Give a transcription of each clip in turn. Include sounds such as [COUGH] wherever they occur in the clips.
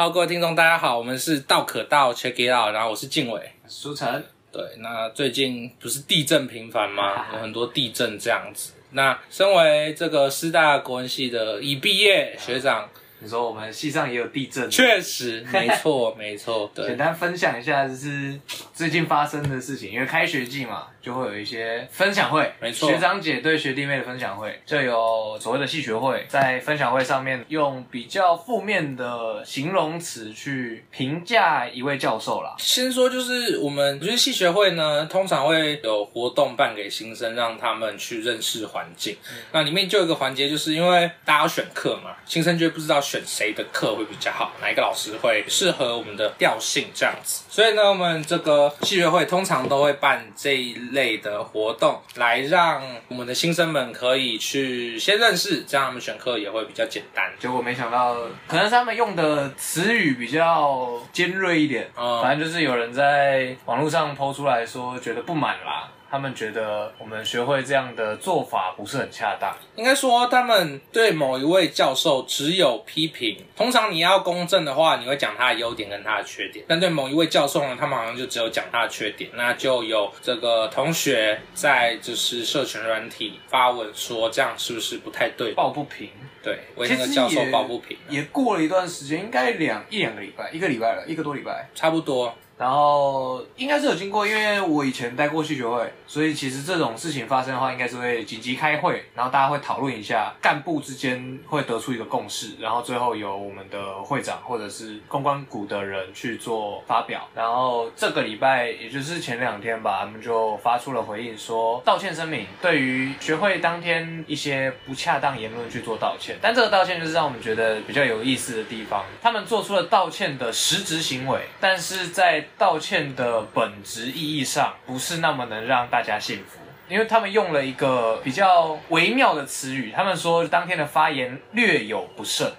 Hello，各位听众，大家好，我们是道可道 Check It Out，然后我是晋玮，书晨。对，那最近不是地震频繁吗？有很多地震这样子。那身为这个师大国文系的已毕业学长。你说我们系上也有地震？确实，[LAUGHS] 没错，没错。对，简单分享一下，就是最近发生的事情。因为开学季嘛，就会有一些分享会，没错。学长姐对学弟妹的分享会，就有所谓的系学会，在分享会上面用比较负面的形容词去评价一位教授啦。先说，就是我们就是系学会呢，通常会有活动办给新生，让他们去认识环境。嗯、那里面就有一个环节，就是因为大家要选课嘛，新生就不知道。选谁的课会比较好？哪一个老师会适合我们的调性？这样子，所以呢，我们这个系学会通常都会办这一类的活动，来让我们的新生们可以去先认识，这样他们选课也会比较简单。结果没想到，可能是他们用的词语比较尖锐一点，嗯，反正就是有人在网络上 po 出来说，觉得不满啦。他们觉得我们学会这样的做法不是很恰当。应该说，他们对某一位教授只有批评。通常你要公正的话，你会讲他的优点跟他的缺点。但对某一位教授呢，他们好像就只有讲他的缺点。那就有这个同学在就是社群软体发文说，这样是不是不太对？抱不平。对，为那个教授抱不平。也过了一段时间，应该两一两个礼拜，一个礼拜了，一个多礼拜，差不多。然后应该是有经过，因为我以前待过系学会，所以其实这种事情发生的话，应该是会紧急开会，然后大家会讨论一下，干部之间会得出一个共识，然后最后由我们的会长或者是公关股的人去做发表。然后这个礼拜，也就是前两天吧，他们就发出了回应，说道歉声明，对于学会当天一些不恰当言论去做道歉。但这个道歉就是让我们觉得比较有意思的地方，他们做出了道歉的实质行为，但是在道歉的本质意义上，不是那么能让大家信服，因为他们用了一个比较微妙的词语，他们说当天的发言略有不慎。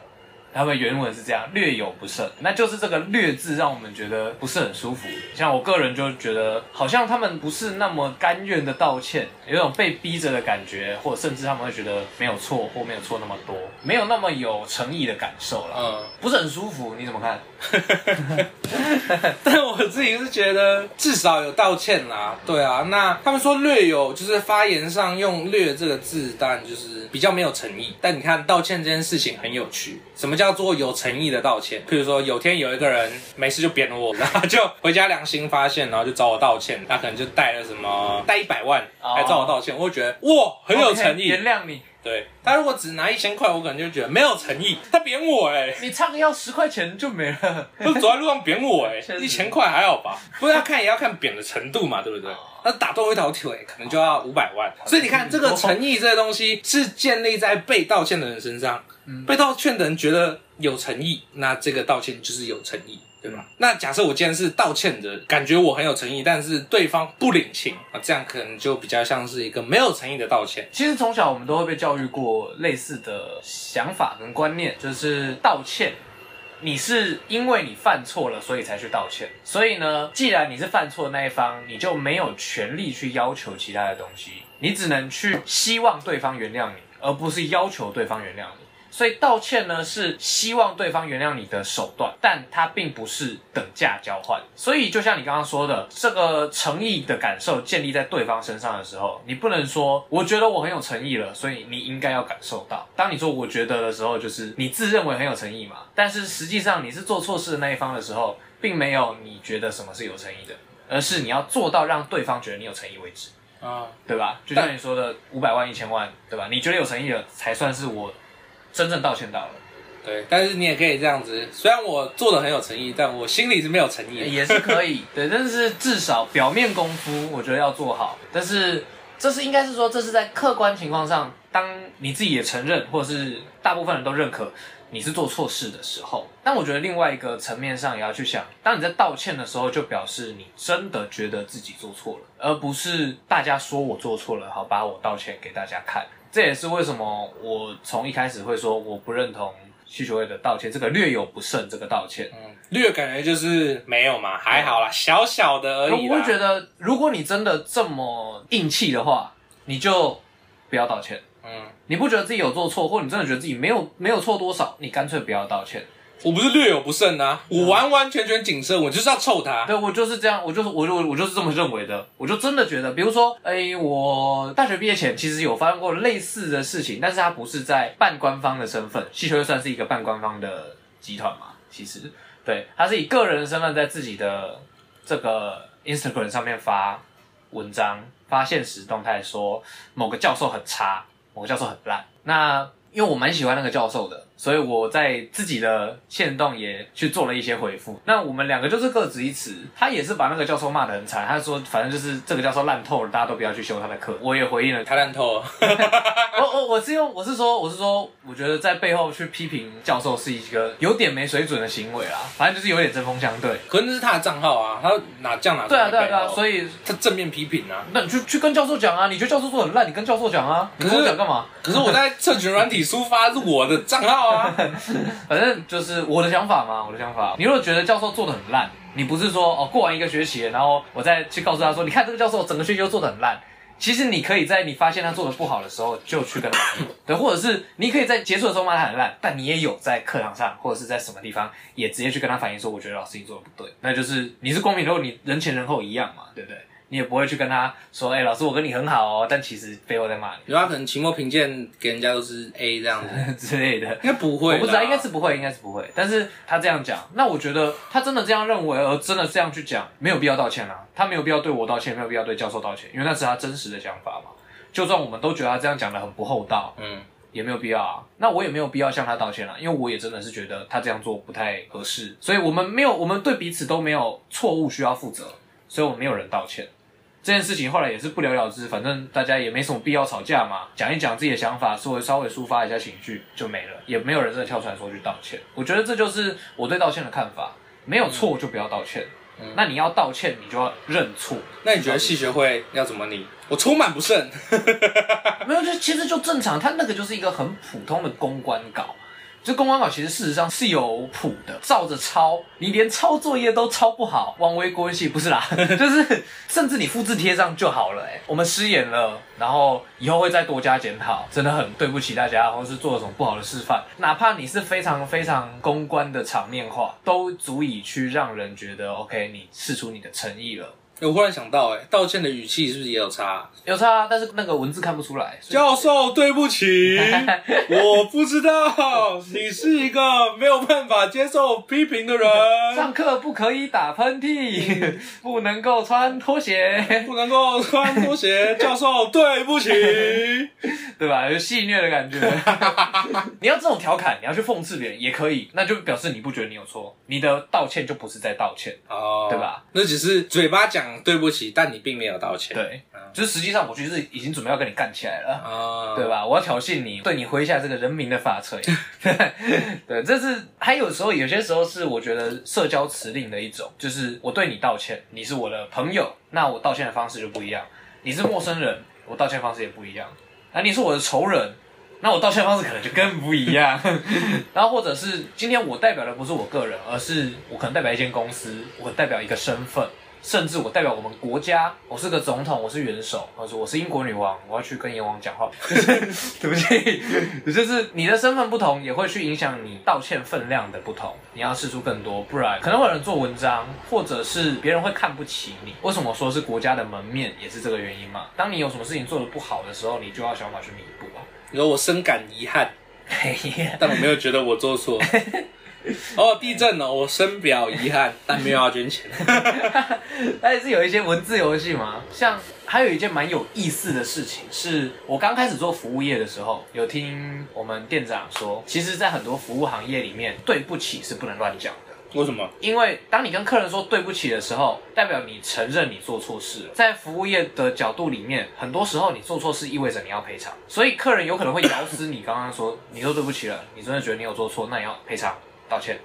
他们原文是这样，略有不慎，那就是这个“略”字让我们觉得不是很舒服。像我个人就觉得，好像他们不是那么甘愿的道歉，有种被逼着的感觉，或者甚至他们会觉得没有错或没有错那么多，没有那么有诚意的感受了。嗯，不是很舒服，你怎么看？但我自己是觉得至少有道歉啦。对啊，那他们说略有，就是发言上用“略”这个字，当然就是比较没有诚意。但你看道歉这件事情很有趣，什么要做有诚意的道歉？譬如说有天有一个人没事就扁我，然后就回家良心发现，然后就找我道歉，他可能就带了什么带一百万来找我道歉，我会觉得哇很有诚意，原谅你。对，他如果只拿一千块，我可能就觉得没有诚意。他扁我哎、欸，你差个要十块钱就没了。就走在路上扁我哎、[LAUGHS] 欸，一千块还好吧？不是要看也要看扁的程度嘛，对不对？那打断我一条腿可能就要五百万。所以你看，这个诚意这个东西是建立在被道歉的人身上。被道歉的人觉得有诚意，那这个道歉就是有诚意。对吧？那假设我今天是道歉的，感觉我很有诚意，但是对方不领情啊，这样可能就比较像是一个没有诚意的道歉。其实从小我们都会被教育过类似的想法跟观念，就是道歉，你是因为你犯错了，所以才去道歉。所以呢，既然你是犯错的那一方，你就没有权利去要求其他的东西，你只能去希望对方原谅你，而不是要求对方原谅你。所以道歉呢，是希望对方原谅你的手段，但它并不是等价交换。所以就像你刚刚说的，这个诚意的感受建立在对方身上的时候，你不能说我觉得我很有诚意了，所以你应该要感受到。当你说我觉得的时候，就是你自认为很有诚意嘛。但是实际上你是做错事的那一方的时候，并没有你觉得什么是有诚意的，而是你要做到让对方觉得你有诚意为止啊，对吧？就像你说的五百万、一千万，对吧？你觉得有诚意了，才算是我。真正道歉到了，对，但是你也可以这样子，虽然我做的很有诚意，但我心里是没有诚意的，也是可以，[LAUGHS] 对，但是至少表面功夫，我觉得要做好。但是这是应该是说，这是在客观情况上，当你自己也承认，或者是大部分人都认可你是做错事的时候。但我觉得另外一个层面上也要去想，当你在道歉的时候，就表示你真的觉得自己做错了，而不是大家说我做错了，好，把我道歉给大家看。这也是为什么我从一开始会说我不认同系学会的道歉，这个略有不慎，这个道歉，嗯，略感觉就是没有嘛，还好啦，嗯、小小的而已。我会觉得，如果你真的这么硬气的话，你就不要道歉。嗯，你不觉得自己有做错，或你真的觉得自己没有没有错多少，你干脆不要道歉。我不是略有不慎啊，我完完全全谨慎，我就是要臭他。对，我就是这样，我就是我就我就是这么认为的。我就真的觉得，比如说，哎，我大学毕业前其实有发生过类似的事情，但是他不是在半官方的身份，系学会算是一个半官方的集团嘛。其实，对，他是以个人的身份在自己的这个 Instagram 上面发文章、发现实动态，说某个教授很差，某个教授很烂。那因为我蛮喜欢那个教授的。所以我在自己的线动也去做了一些回复。那我们两个就是各执一词。他也是把那个教授骂得很惨，他说反正就是这个教授烂透了，大家都不要去修他的课。我也回应了，他烂透了。[LAUGHS] 我我我是用我是说我是说，我觉得在背后去批评教授是一个有点没水准的行为啦。反正就是有点针锋相对。可是那是他的账号啊，他哪这样哪？对啊对啊对啊，所以他正面批评啊。那你就去跟教授讲啊，你觉得教授做很烂，你跟教授讲啊。你跟我讲干嘛？可是我在社群软体抒发是我的账号啊。[LAUGHS] 反正就是我的想法嘛，我的想法。你如果觉得教授做的很烂，你不是说哦过完一个学期，然后我再去告诉他说，你看这个教授整个学期都做的很烂。其实你可以在你发现他做的不好的时候就去跟他，对，或者是 [LAUGHS] 你可以在结束的时候骂他很烂，但你也有在课堂上或者是在什么地方也直接去跟他反映说，我觉得老师你做的不对。那就是你是公平，如果你人前人后一样嘛，对不对？你也不会去跟他说，哎、欸，老师，我跟你很好哦，但其实背后在骂你。有他可能期末评鉴给人家都是 A 这样子 [LAUGHS] 之类的，应该不会，我不知道，应该是不会，应该是不会。但是他这样讲，那我觉得他真的这样认为，而真的这样去讲，没有必要道歉啊。他没有必要对我道歉，没有必要对教授道歉，因为那是他真实的想法嘛。就算我们都觉得他这样讲的很不厚道，嗯，也没有必要啊。那我也没有必要向他道歉啊，因为我也真的是觉得他这样做不太合适。所以我们没有，我们对彼此都没有错误需要负责，所以我们没有人道歉。这件事情后来也是不了了之，反正大家也没什么必要吵架嘛，讲一讲自己的想法，稍微稍微抒发一下情绪就没了，也没有人真的跳出来说去道歉。我觉得这就是我对道歉的看法，没有错就不要道歉。嗯，那你要道歉，你就要认错。那你觉得戏学会要怎么你？我充满不胜。[LAUGHS] 没有，就其实就正常，他那个就是一个很普通的公关稿。这公关稿其实事实上是有谱的，照着抄，你连抄作业都抄不好，枉为国文系不是啦，[LAUGHS] 就是甚至你复制贴上就好了。哎，我们失言了，然后以后会再多加检讨，真的很对不起大家，或是做了什么不好的示范，哪怕你是非常非常公关的场面话，都足以去让人觉得 OK，你试出你的诚意了。我忽然想到，哎，道歉的语气是不是也有差？有差，但是那个文字看不出来。教授，对不起，[LAUGHS] 我不知道你是一个没有办法接受批评的人。[LAUGHS] 上课不可以打喷嚏，不能够穿拖鞋，[LAUGHS] 不能够穿拖鞋。教授，对不起，对吧？有戏虐的感觉。你要这种调侃，你要去讽刺别人也可以，那就表示你不觉得你有错，你的道歉就不是在道歉，哦，对吧？那只是嘴巴讲。对不起，但你并没有道歉。对，就是实际上我其实已经准备要跟你干起来了，啊，对吧？我要挑衅你，对你挥下这个人民的法锤。[LAUGHS] 对，这是还有时候，有些时候是我觉得社交辞令的一种，就是我对你道歉，你是我的朋友，那我道歉的方式就不一样；你是陌生人，我道歉方式也不一样；啊你是我的仇人，那我道歉方式可能就更不一样。[LAUGHS] 然后或者是今天我代表的不是我个人，而是我可能代表一间公司，我代表一个身份。甚至我代表我们国家，我是个总统，我是元首，或者说我是英国女王，我要去跟阎王讲话。对不起，就是你的身份不同，也会去影响你道歉分量的不同。你要试出更多，不然可能会有人做文章，或者是别人会看不起你。为什么说是国家的门面，也是这个原因嘛？当你有什么事情做的不好的时候，你就要想办法去弥补啊。你说我深感遗憾，[LAUGHS] 但我没有觉得我做错。[LAUGHS] [LAUGHS] 哦，地震了，我深表遗憾，但没有要捐钱。[LAUGHS] 但是有一些文字游戏嘛，像还有一件蛮有意思的事情，是我刚开始做服务业的时候，有听我们店长说，其实，在很多服务行业里面，对不起是不能乱讲的。为什么？因为当你跟客人说对不起的时候，代表你承认你做错事了。在服务业的角度里面，很多时候你做错事意味着你要赔偿，所以客人有可能会咬死你。刚刚说你说对不起了，你真的觉得你有做错，那你要赔偿。道歉，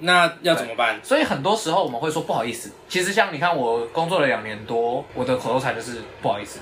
那要怎么办？所以很多时候我们会说不好意思。其实像你看，我工作了两年多，我的口头禅就是不好意思，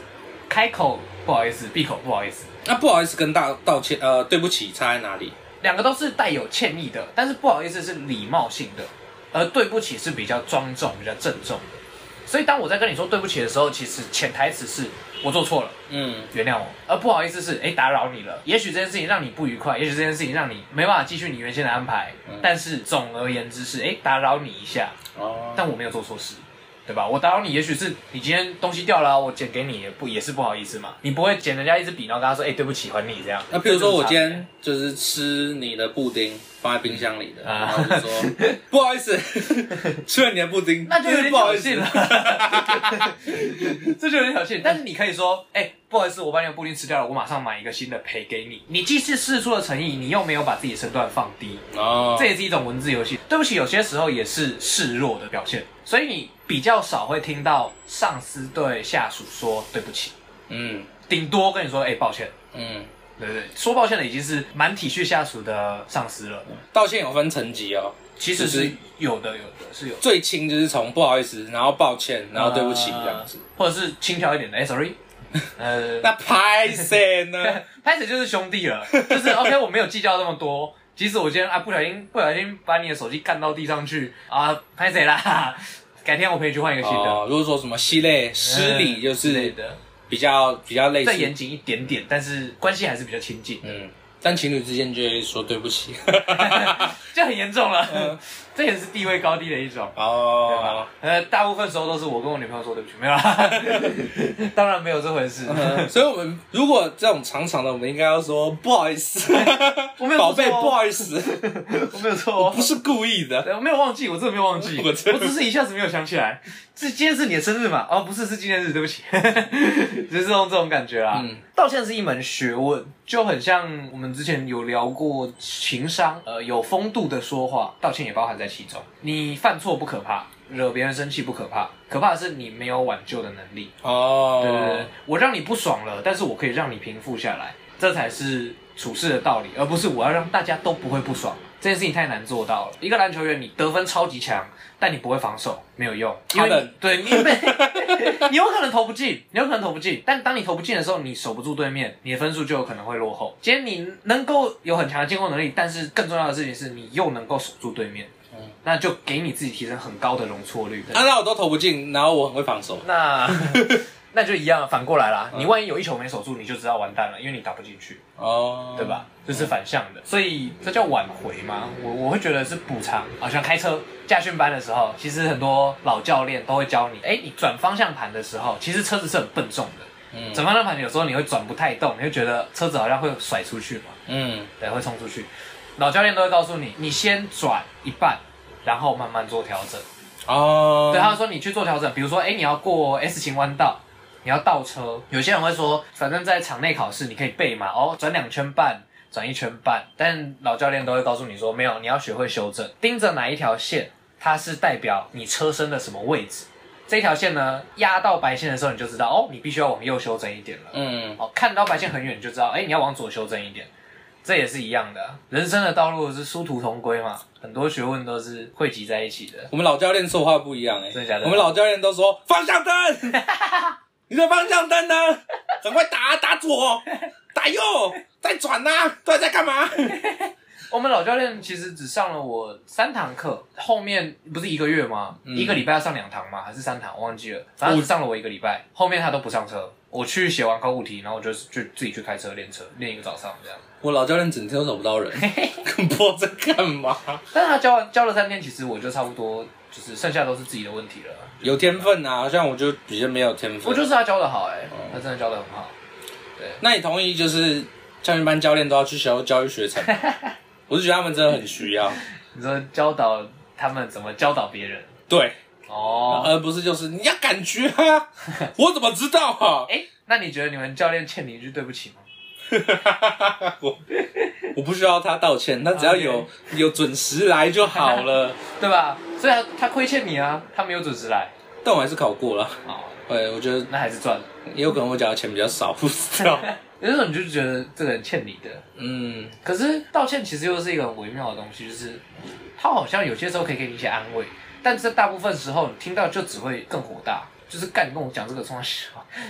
开口不好意思，闭口不好意思。那不好意思跟道道歉，呃，对不起差在哪里？两个都是带有歉意的，但是不好意思是礼貌性的，而对不起是比较庄重、比较郑重的。所以当我在跟你说对不起的时候，其实潜台词是我做错了，嗯，原谅我。而不好意思是，哎，打扰你了。也许这件事情让你不愉快，也许这件事情让你没办法继续你原先的安排。嗯、但是总而言之是，哎，打扰你一下。哦。但我没有做错事。对吧？我打扰你，也许是你今天东西掉了，我捡给你，也不也是不好意思嘛。你不会捡人家一支笔，然后跟他说：“哎、欸，对不起，还你这样。”那比如说我今天就是吃你的布丁，放在冰箱里的，然后就说：“ [LAUGHS] 不好意思，吃了你的布丁。”那就有点挑衅了。[LAUGHS] 这就有点挑衅。但是你可以说：“哎、欸，不好意思，我把你的布丁吃掉了，我马上买一个新的赔给你。”你既是释出了诚意，你又没有把自己身段放低。哦，这也是一种文字游戏。对不起，有些时候也是示弱的表现。所以你比较少会听到上司对下属说对不起，嗯，顶多跟你说哎、欸、抱歉，嗯，对对，说抱歉的已经是蛮体恤下属的上司了。道歉有分层级哦，其实是有的，有的是有的，最轻就是从不好意思，然后抱歉，然后对不起这样子，或者是轻佻一点的 sorry，呃，[LAUGHS] 那拍谁呢？[LAUGHS] 拍谁就是兄弟了，就是 OK，我没有计较这么多。即使我今天啊不小心不小心把你的手机干到地上去啊，拍谁啦？[LAUGHS] 改天我陪你去换一个新的。哦，如果说什么系列失礼，就是比较比较类似，再严谨一点点，但是关系还是比较亲近。嗯，但情侣之间就会说对不起，[LAUGHS] 就很严重了。[LAUGHS] 嗯。这也是地位高低的一种。哦，呃，大部分时候都是我跟我女朋友说对不起，没有啦，[LAUGHS] 当然没有这回事。所以，我们如果这种长长的，我们应该要说不好意思，我没有宝贝，不好意思，我没有错，我不是故意的，我没有忘记，我真的没有忘记，我只是一下子没有想起来。这今天是你的生日嘛？哦，不是，是纪念日，对不起，就是这种这种感觉啦。嗯，道歉是一门学问，就很像我们之前有聊过情商，呃，有风度的说话，道歉也包含在其中，你犯错不可怕，惹别人生气不可怕，可怕的是你没有挽救的能力。哦，对对对，我让你不爽了，但是我可以让你平复下来，这才是处事的道理，而不是我要让大家都不会不爽。这件事情太难做到了。一个篮球员，你得分超级强，但你不会防守，没有用。因为你对你被，[LAUGHS] 你有可能投不进，你有可能投不进，但当你投不进的时候，你守不住对面，你的分数就有可能会落后。今天你能够有很强的进攻能力，但是更重要的事情是你又能够守住对面，嗯，那就给你自己提升很高的容错率。那、啊、那我都投不进，然后我很会防守，那。那就一样，反过来啦。你万一有一球没守住，你就知道完蛋了，因为你打不进去，哦，对吧？这是反向的，所以这叫挽回吗？我我会觉得是补偿。好像开车驾训班的时候，其实很多老教练都会教你，哎，你转方向盘的时候，其实车子是很笨重的。嗯，转方向盘有时候你会转不太动，你会觉得车子好像会甩出去嘛。嗯，对，会冲出去。老教练都会告诉你，你先转一半，然后慢慢做调整。哦，对，他说你去做调整，比如说，哎，你要过 S 型弯道。你要倒车，有些人会说，反正在场内考试你可以背嘛，哦，转两圈半，转一圈半，但老教练都会告诉你说，没有，你要学会修正，盯着哪一条线，它是代表你车身的什么位置，这条线呢，压到白线的时候，你就知道，哦，你必须要往右修正一点了，嗯，哦，看到白线很远，你就知道，哎，你要往左修正一点，这也是一样的，人生的道路是殊途同归嘛，很多学问都是汇集在一起的。我们老教练说话不一样，哎，真的假的？我们老教练都说方向灯。[LAUGHS] 你的方向灯呢？[LAUGHS] 赶快打，打左，[LAUGHS] 打右，再转呐、啊！到底在干嘛？[LAUGHS] 我们老教练其实只上了我三堂课，后面不是一个月吗？嗯、一个礼拜要上两堂吗？还是三堂？我忘记了。反正只上了我一个礼拜，后面他都不上车。我去写完考古题，然后我就就自己去开车练车，练一个早上这样。我老教练整天都找不到人，不知道在干嘛。但是他教完教了三天，其实我就差不多，就是剩下都是自己的问题了。有天分啊，像我就比较没有天分。我就是他教的好哎、欸，嗯、他真的教的很好。对，那你同意就是教练班教练都要去修教育学程？[LAUGHS] 我是觉得他们真的很需要。[LAUGHS] 你说教导他们怎么教导别人？对，哦，而不是就是你要感觉啊，[LAUGHS] 我怎么知道啊？哎、欸，那你觉得你们教练欠你一句对不起吗？[LAUGHS] 我我不需要他道歉，他只要有 Okay. 有准时来就好了，[LAUGHS] 对吧？所以他他亏欠你啊，他没有准时来，但我还是考过了。哦，对，我觉得那还是赚了，也有可能我缴的钱比较少，[LAUGHS] 不知道。有时候你就觉得这个人欠你的，嗯。可是道歉其实又是一个很微妙的东西，就是他好像有些时候可以给你一些安慰，但是大部分时候你听到就只会更火大。就是干你跟我讲这个从小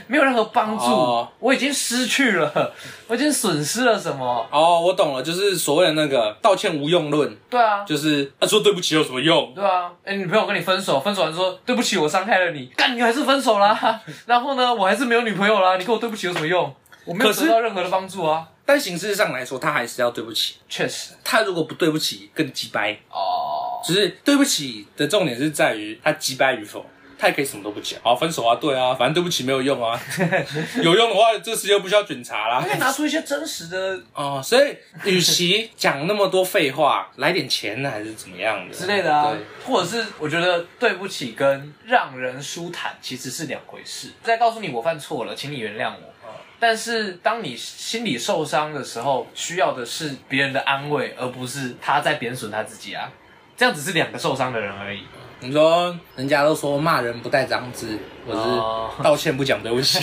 没有任何帮助哦，我已经失去了，[LAUGHS] 我已经损失了什么？哦，我懂了，就是所谓的那个道歉无用论。对啊，就是他说对不起有什么用？对啊，哎，女朋友跟你分手，分手完说对不起，我伤害了你，干你还是分手啦。[LAUGHS] 然后呢，我还是没有女朋友啦，你跟我对不起有什么用？我没有得到任何的帮助啊。但形式上来说，他还是要对不起。确实，他如果不对不起，更鸡掰。哦，只是对不起的重点是在于他鸡掰与否。他也可以什么都不讲，好分手啊，对啊，反正对不起没有用啊，[LAUGHS] 有用的话这时又不需要检查啦。他可以拿出一些真实的哦，所以与其讲那么多废话，来点钱呢，还是怎么样的之类的啊，或者是我觉得对不起跟让人舒坦其实是两回事。再告诉你我犯错了，请你原谅我。但是当你心里受伤的时候，需要的是别人的安慰，而不是他在贬损他自己啊。这样只是两个受伤的人而已。你说，人家都说骂人不带脏字，或是 [LAUGHS] 道歉不讲对不起，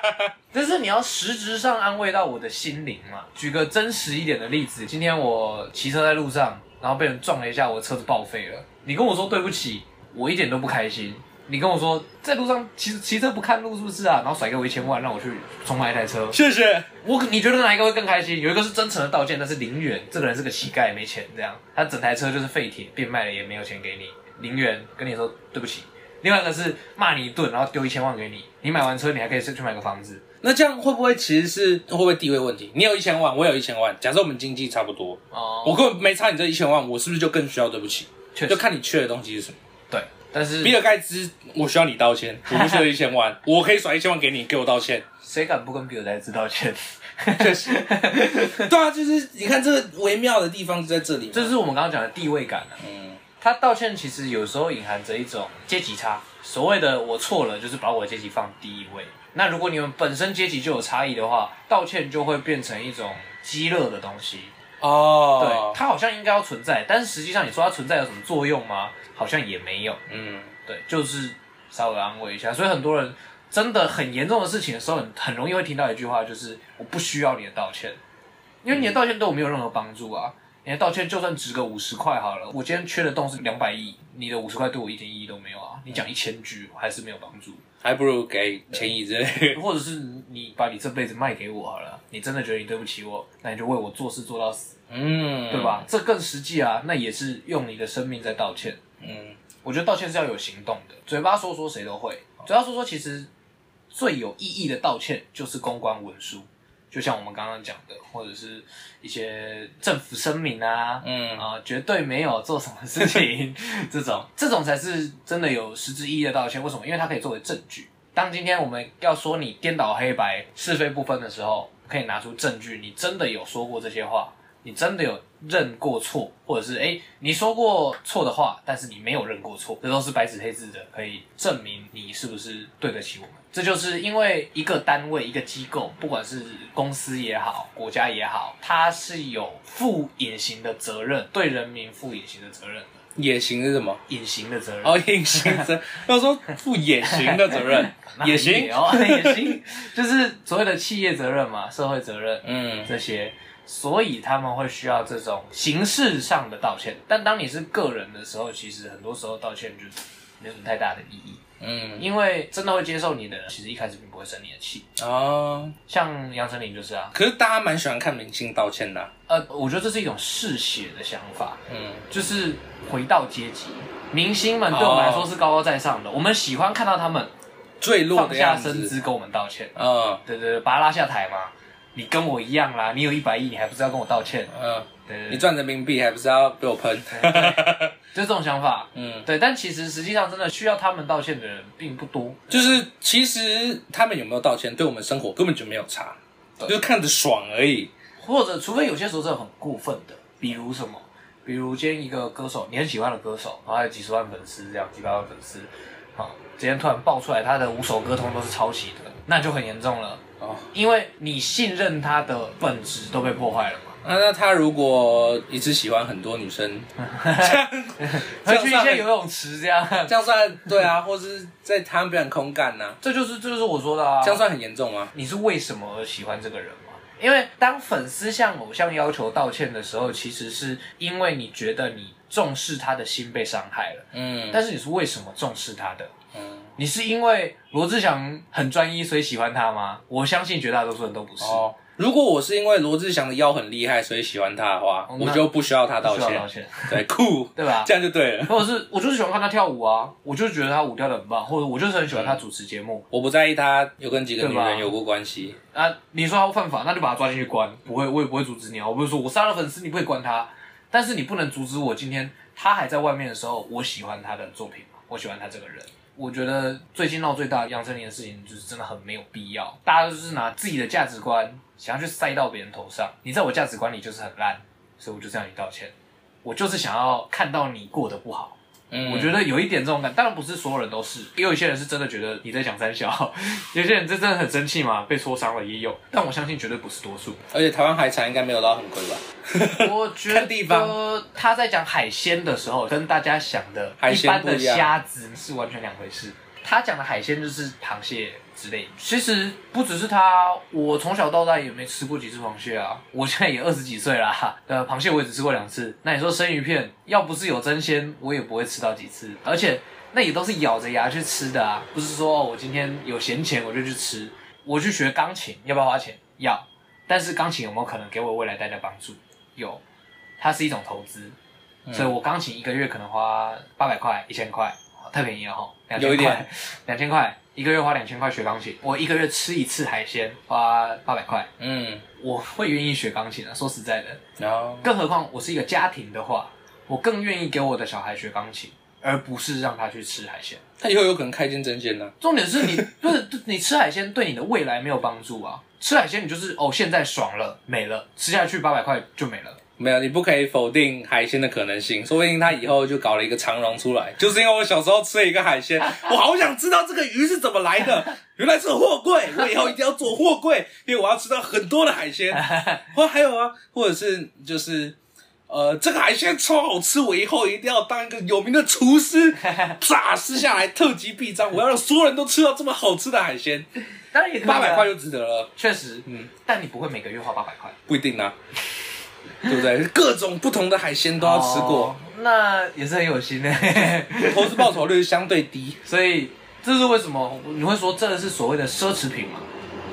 [LAUGHS] 但是你要实质上安慰到我的心灵嘛。举个真实一点的例子，今天我骑车在路上，然后被人撞了一下，我的车子报废了。你跟我说对不起，我一点都不开心。你跟我说在路上骑骑车不看路是不是啊？然后甩给我一千万，让我去重买一台车。谢谢。我你觉得哪一个会更开心？有一个是真诚的道歉，但是零元，这个人是个乞丐，没钱这样，他整台车就是废铁，变卖了也没有钱给你。零元跟你说对不起，另外一个是骂你一顿，然后丢一千万给你，你买完车你还可以去买个房子，那这样会不会其实是会不会地位问题？你有一千万，我有一千万，假设我们经济差不多，哦，我根本没差你这一千万，我是不是就更需要对不起？确实，就看你缺的东西是什么。对，但是比尔盖茨，我需要你道歉，[LAUGHS] 我不需要一千万，我可以甩一千万给你，给我道歉，谁敢不跟比尔盖茨道歉？确实，[LAUGHS] 对啊，就是你看这个微妙的地方就在这里，这是我们刚刚讲的地位感啊，嗯。他道歉其实有时候隐含着一种阶级差。所谓的我错了，就是把我的阶级放第一位。那如果你们本身阶级就有差异的话，道歉就会变成一种激乐的东西。哦，对，它好像应该要存在，但是实际上你说它存在有什么作用吗？好像也没有。嗯，对，就是稍微安慰一下。所以很多人真的很严重的事情的时候，很很容易会听到一句话，就是我不需要你的道歉，因为你的道歉对我没有任何帮助啊。你的道歉就算值个五十块好了，我今天缺的洞是两百亿，你的五十块对我一点意义都没有啊！你讲一千句还是没有帮助，还不如给千亿之类，或者是你把你这辈子卖给我好了，你真的觉得你对不起我，那你就为我做事做到死，嗯，对吧？这更实际啊，那也是用你的生命在道歉，嗯，我觉得道歉是要有行动的，嘴巴说说谁都会，嘴巴说说其实最有意义的道歉就是公关文书。就像我们刚刚讲的，或者是一些政府声明啊，嗯啊，绝对没有做什么事情，[LAUGHS] 这种这种才是真的有实质意义的道歉。为什么？因为它可以作为证据。当今天我们要说你颠倒黑白、是非不分的时候，可以拿出证据，你真的有说过这些话。你真的有认过错，或者是诶，你说过错的话，但是你没有认过错，这都是白纸黑字的，可以证明你是不是对得起我们。这就是因为一个单位、一个机构，不管是公司也好，国家也好，它是有负隐形的责任，对人民负隐形的责任。隐形是什么？隐形的责任。哦，隐形责任。要说负隐形的责任，[LAUGHS] 也行哦，也行，[LAUGHS] 就是所谓的企业责任嘛，社会责任，嗯，这些。所以他们会需要这种形式上的道歉，但当你是个人的时候，其实很多时候道歉就是没有什么太大的意义。嗯，因为真的会接受你的人，其实一开始并不会生你的气。哦，像杨丞琳就是啊。可是大家蛮喜欢看明星道歉的啊。呃，我觉得这是一种嗜血的想法。嗯，就是回到阶级，明星们对我们来说是高高在上的，我们喜欢看到他们坠落，放下身姿跟我们道歉。嗯，对对对，把他拉下台嘛。你跟我一样啦，你有一百亿，你还不是要跟我道歉？嗯，对，对，对，你赚人民币还不是要被我喷？[LAUGHS] 就这种想法，嗯，对。但其实实际上真的需要他们道歉的人并不多。就是其实他们有没有道歉，对我们生活根本就没有差，对就是看着爽而已。或者除非有些时候是很过分的，比如什么？比如今天一个歌手，你很喜欢的歌手，然后还有几十万粉丝，这样几百万粉丝，好，今天突然爆出来他的五首歌通都是抄袭的，那就很严重了。因为你信任他的本质都被破坏了嘛？那那他如果一直喜欢很多女生，[LAUGHS] 这样，会去一些游泳池这样，这样算对啊？[LAUGHS] 或是在他们表演空干呢？这就是这就是我说的啊，这样算很严重吗？你是为什么而喜欢这个人吗？因为当粉丝向偶像要求道歉的时候，其实是因为你觉得你重视他的心被伤害了。嗯，但是你是为什么重视他的？嗯。你是因为罗志祥很专一所以喜欢他吗？我相信绝大多数人都不是。哦如果我是因为罗志祥的腰很厉害，所以喜欢他的话，我就不需要他道歉。道歉，[LAUGHS] 对，酷，对吧？这样就对了。或者是，我就是喜欢看他跳舞啊，我就觉得他舞跳的很棒，或者我就是很喜欢他主持节目。我不在意他有跟几个女人有过关系。啊，你说他犯法，那就把他抓进去关。不会，我也不会阻止你啊。我不是说我杀了粉丝，你不会关他，但是你不能阻止我今天他还在外面的时候，我喜欢他的作品，我喜欢他这个人。我觉得最近闹最大的杨丞琳的事情，就是真的很没有必要。大家都是拿自己的价值观想要去塞到别人头上。你在我价值观里就是很烂，所以我就向你道歉。我就是想要看到你过得不好。嗯，我觉得有一点这种感，当然不是所有人都是，也有一些人是真的觉得你在讲三小，[LAUGHS] 有些人这真的很生气嘛，被戳伤了也有。但我相信绝对不是多数。而且台湾海产应该没有到很贵吧？[LAUGHS] 我觉得他在讲海鲜的时候，跟大家想的一般的虾子是完全两回事。他讲的海鲜就是螃蟹。之类，其实不只是他，我从小到大也没吃过几次螃蟹啊。我现在也二十几岁啦，呃，螃蟹我也只吃过两次。那你说生鱼片，要不是有真鲜，我也不会吃到几次。而且那也都是咬着牙去吃的啊，不是说我今天有闲钱我就去吃。我去学钢琴，要不要花钱？要。但是钢琴有没有可能给我未来带来帮助？有，它是一种投资。所以我钢琴一个月可能花八百块、一千块，太便宜了哈，两千块，两千块。一个月花两千块学钢琴，我一个月吃一次海鲜花八百块，嗯，我会愿意学钢琴的。说实在的，然后更何况我是一个家庭的话，我更愿意给我的小孩学钢琴，而不是让他去吃海鲜。他以后有可能开间针线呢。重点是你 [LAUGHS] 不是你吃海鲜对你的未来没有帮助啊！吃海鲜你就是哦，现在爽了没了，吃下去八百块就没了。没有，你不可以否定海鲜的可能性。说不定他以后就搞了一个长荣出来，就是因为我小时候吃了一个海鲜，我好想知道这个鱼是怎么来的。原来是货柜，我以后一定要做货柜，因为我要吃到很多的海鲜。或还有啊，或者是就是呃，这个海鲜超好吃，我以后一定要当一个有名的厨师，炸撕下来特级必章，我要让所有人都吃到这么好吃的海鲜。当然也八百块就值得了，确实，嗯，但你不会每个月花八百块，不一定啊。对不对？各种不同的海鲜都要吃过，哦、那也是很有心的。[LAUGHS] 投资报酬率相对低，所以这是为什么你会说这是所谓的奢侈品嘛？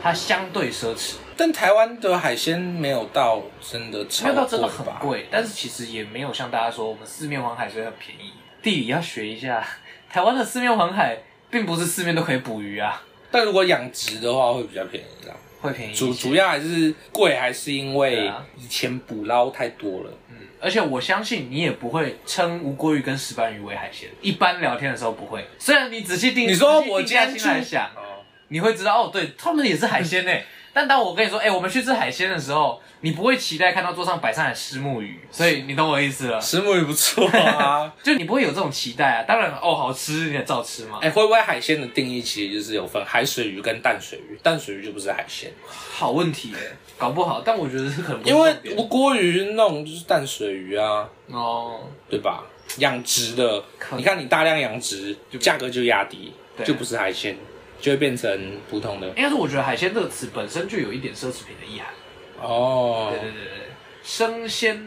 它相对奢侈。但台湾的海鲜没有到真的没有到真的很贵，但是其实也没有像大家说我们四面环海所以很便宜。地理要学一下，[LAUGHS] 台湾的四面环海并不是四面都可以捕鱼啊。但如果养殖的话会比较便宜啦。会便宜，主主要还是贵，还是因为以前捕捞太多了。嗯，而且我相信你也不会称无锅鱼跟石斑鱼为海鲜。一般聊天的时候不会，虽然你仔细定，你说我今天来想，哦，你会知道哦，对，他们也是海鲜诶。[LAUGHS] 但当我跟你说，哎、欸，我们去吃海鲜的时候，你不会期待看到桌上摆上来虱目鱼，所以你懂我意思了。石目鱼不错啊，[LAUGHS] 就你不会有这种期待啊。当然，哦，好吃，你也照吃嘛。哎、欸，会不会海鲜的定义其实就是有分海水鱼跟淡水鱼，淡水鱼就不是海鲜。好问题哎，搞不好，但我觉得是可能不因为无锅鱼那种就是淡水鱼啊，哦，对吧？养殖的，你看你大量养殖，价格就压低，就不是海鲜。就会变成普通的。应该是我觉得海鲜这个词本身就有一点奢侈品的意涵。哦，对对对对，生鲜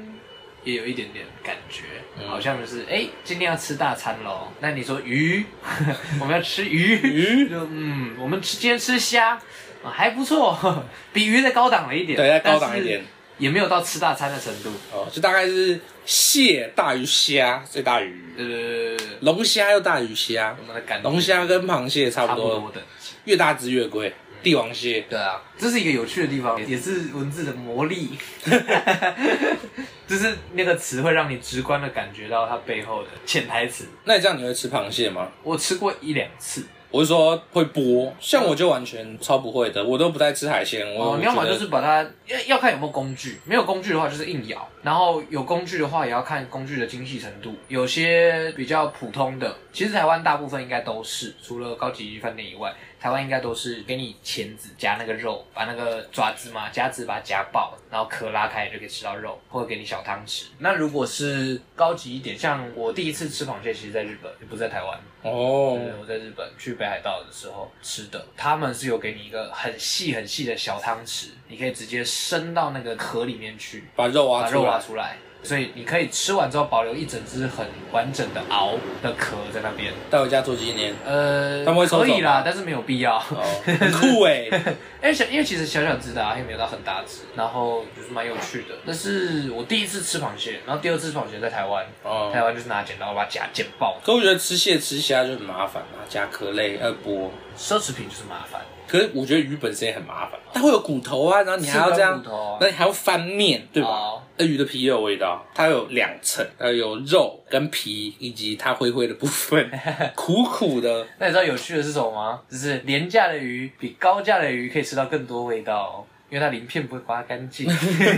也有一点点感觉，嗯、好像就是哎，今天要吃大餐喽。那你说鱼，[LAUGHS] 我们要吃鱼，鱼？就嗯，我们吃今天吃虾啊，还不错，[LAUGHS] 比鱼再高档了一点，对，再高档一点，也没有到吃大餐的程度。哦，就大概是蟹大于虾，最大于鱼。对对对对，龙虾又大于虾，我们的感龙虾跟螃蟹差不多，差不多的，越大只越贵。帝王蟹，对啊，这是一个有趣的地方，也是文字的魔力，[LAUGHS] 就是那个词会让你直观的感觉到它背后的潜台词。那你这样你会吃螃蟹吗？我吃过一两次。我是说会剥，像我就完全超不会的，我都不太吃海鲜。哦，你要么就是把它要要看有没有工具，没有工具的话就是硬咬，然后有工具的话也要看工具的精细程度。有些比较普通的，其实台湾大部分应该都是，除了高级饭店以外。台湾应该都是给你钳子夹那个肉，把那个爪子嘛夹子把它夹爆，然后壳拉开就可以吃到肉，或者给你小汤匙。那如果是高级一点，像我第一次吃螃蟹，其实在日本，也不在台湾哦。对，我在日本去北海道的时候吃的，他们是有给你一个很细很细的小汤匙，你可以直接伸到那个壳里面去，把肉挖把肉挖出来。所以你可以吃完之后保留一整只很完整的螯的壳在那边，带回家做纪念。呃，他们会收走可以啦，但是没有必要。哦，[LAUGHS] 很酷哎，因为小，因为其实小小只的啊，也没有到很大只，然后就是蛮有趣的。那是我第一次吃螃蟹，然后第二次吃螃蟹在台湾，哦台湾就是拿剪刀把它夹剪爆。可我觉得吃蟹吃虾就很麻烦嘛，甲壳类要剥。奢侈品就是麻烦，可是我觉得鱼本身也很麻烦，它会有骨头啊，然后你还要这样骨头啊，那你还要翻面，对吧哦？那鱼的皮也有味道，它有两层，它，有肉跟皮，以及它灰灰的部分，[LAUGHS] 苦苦的。那你知道有趣的是什么吗？就是廉价的鱼比高价的鱼可以吃到更多味道哦，因为它鳞片不会刮干净，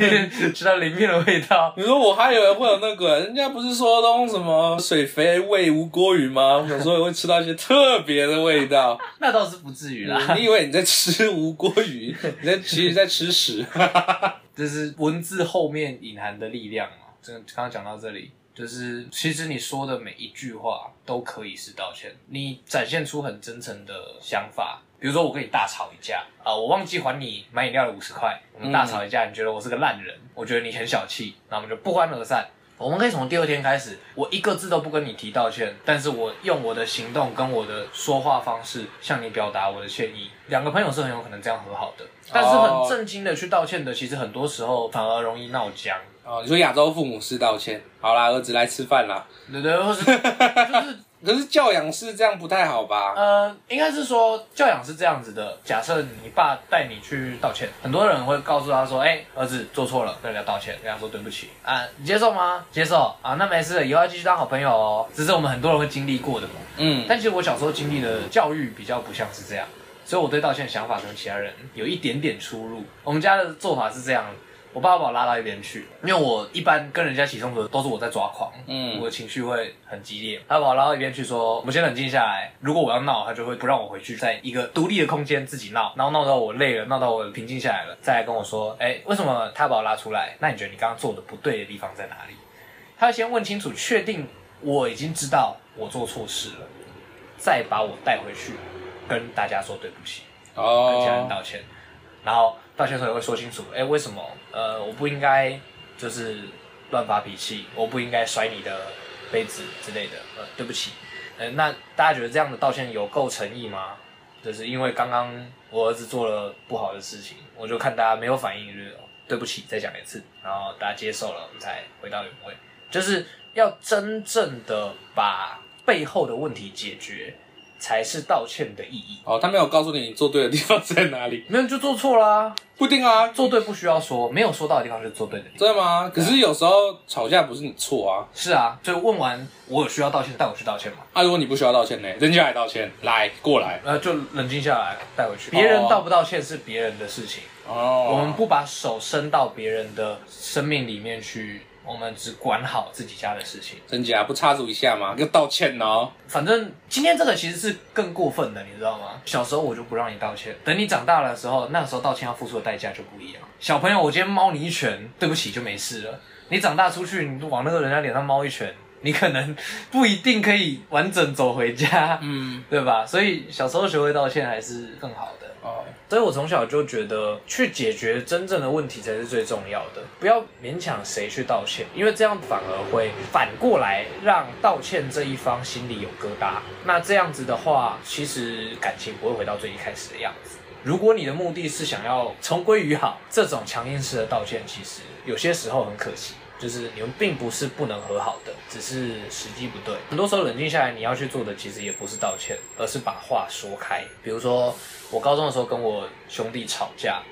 [LAUGHS] 吃到鳞片的味道。你说我还以为会有那个，人家不是说都用什么水肥喂吴郭鱼吗？我想说会吃到一些特别的味道。[LAUGHS] 那倒是不至于啦，你以为你在吃吴郭鱼，你在其实在吃屎。[LAUGHS] 这是文字后面隐含的力量嘛？这刚刚讲到这里，就是其实你说的每一句话都可以是道歉，你展现出很真诚的想法。比如说我跟你大吵一架啊、呃，我忘记还你买饮料的五十块，我们大吵一架，你觉得我是个烂人，我觉得你很小气，那我们就不欢而散。我们可以从第二天开始，我一个字都不跟你提道歉，但是我用我的行动跟我的说话方式向你表达我的歉意。两个朋友是很有可能这样和好的，但是很正经的去道歉的，其实很多时候反而容易闹僵。哦，你说亚洲父母式道歉，好啦，儿子来吃饭啦。对对，或是就是。可是教养是这样不太好吧？呃，应该是说教养是这样子的。假设你爸带你去道歉，很多人会告诉他说：“哎、欸，儿子做错了，跟人家道歉，跟他说对不起啊，你接受吗？接受啊，那没事，以后要继续当好朋友哦。”这是我们很多人会经历过的嘛。嗯。但其实我小时候经历的教育比较不像是这样，所以我对道歉的想法跟其他人有一点点出入。我们家的做法是这样。我爸爸把我拉到一边去，因为我一般跟人家起冲突都是我在抓狂，嗯，我的情绪会很激烈。他把我拉到一边去说：“我们先冷静下来，如果我要闹，他就会不让我回去，在一个独立的空间自己闹，然后闹到我累了，闹到我平静下来了，再来跟我说，哎，为什么他把我拉出来？那你觉得你刚刚做的不对的地方在哪里？他要先问清楚，确定我已经知道我做错事了，再把我带回去，跟大家说对不起，哦，跟其他人道歉。”然后道歉时也会说清楚，哎，为什么？呃，我不应该就是乱发脾气，我不应该摔你的杯子之类的。呃，对不起。呃，那大家觉得这样的道歉有够诚意吗？就是因为刚刚我儿子做了不好的事情，我就看大家没有反应，就是对不起，再讲一次，然后大家接受了，我们才回到原位。就是要真正的把背后的问题解决。才是道歉的意义哦。他没有告诉你你做对的地方在哪里，没有就做错啦。不一定啊，做对不需要说，没有说到的地方就是做对的地方。真的吗？可是有时候吵架不是你错啊。是啊，所以问完我有需要道歉，带我去道歉嘛。啊，如果你不需要道歉呢？人家来道歉，来过来，呃，就冷静下来，带回去。别人道不道歉是别人的事情哦，我们不把手伸到别人的生命里面去。我们只管好自己家的事情，真假不插足一下吗？要道歉哦。反正今天这个其实是更过分的，你知道吗？小时候我就不让你道歉，等你长大的时候，那个时候道歉要付出的代价就不一样。小朋友，我今天猫你一拳，对不起就没事了。你长大出去，你往那个人家脸上猫一拳，你可能不一定可以完整走回家，嗯，对吧？所以小时候学会道歉还是更好的。哦，所以我从小就觉得，去解决真正的问题才是最重要的，不要勉强谁去道歉，因为这样反而会反过来让道歉这一方心里有疙瘩。那这样子的话，其实感情不会回到最一开始的样子。如果你的目的是想要重归于好，这种强硬式的道歉，其实有些时候很可惜。就是你们并不是不能和好的，只是时机不对。很多时候冷静下来，你要去做的其实也不是道歉，而是把话说开。比如说，我高中的时候跟我兄弟吵架，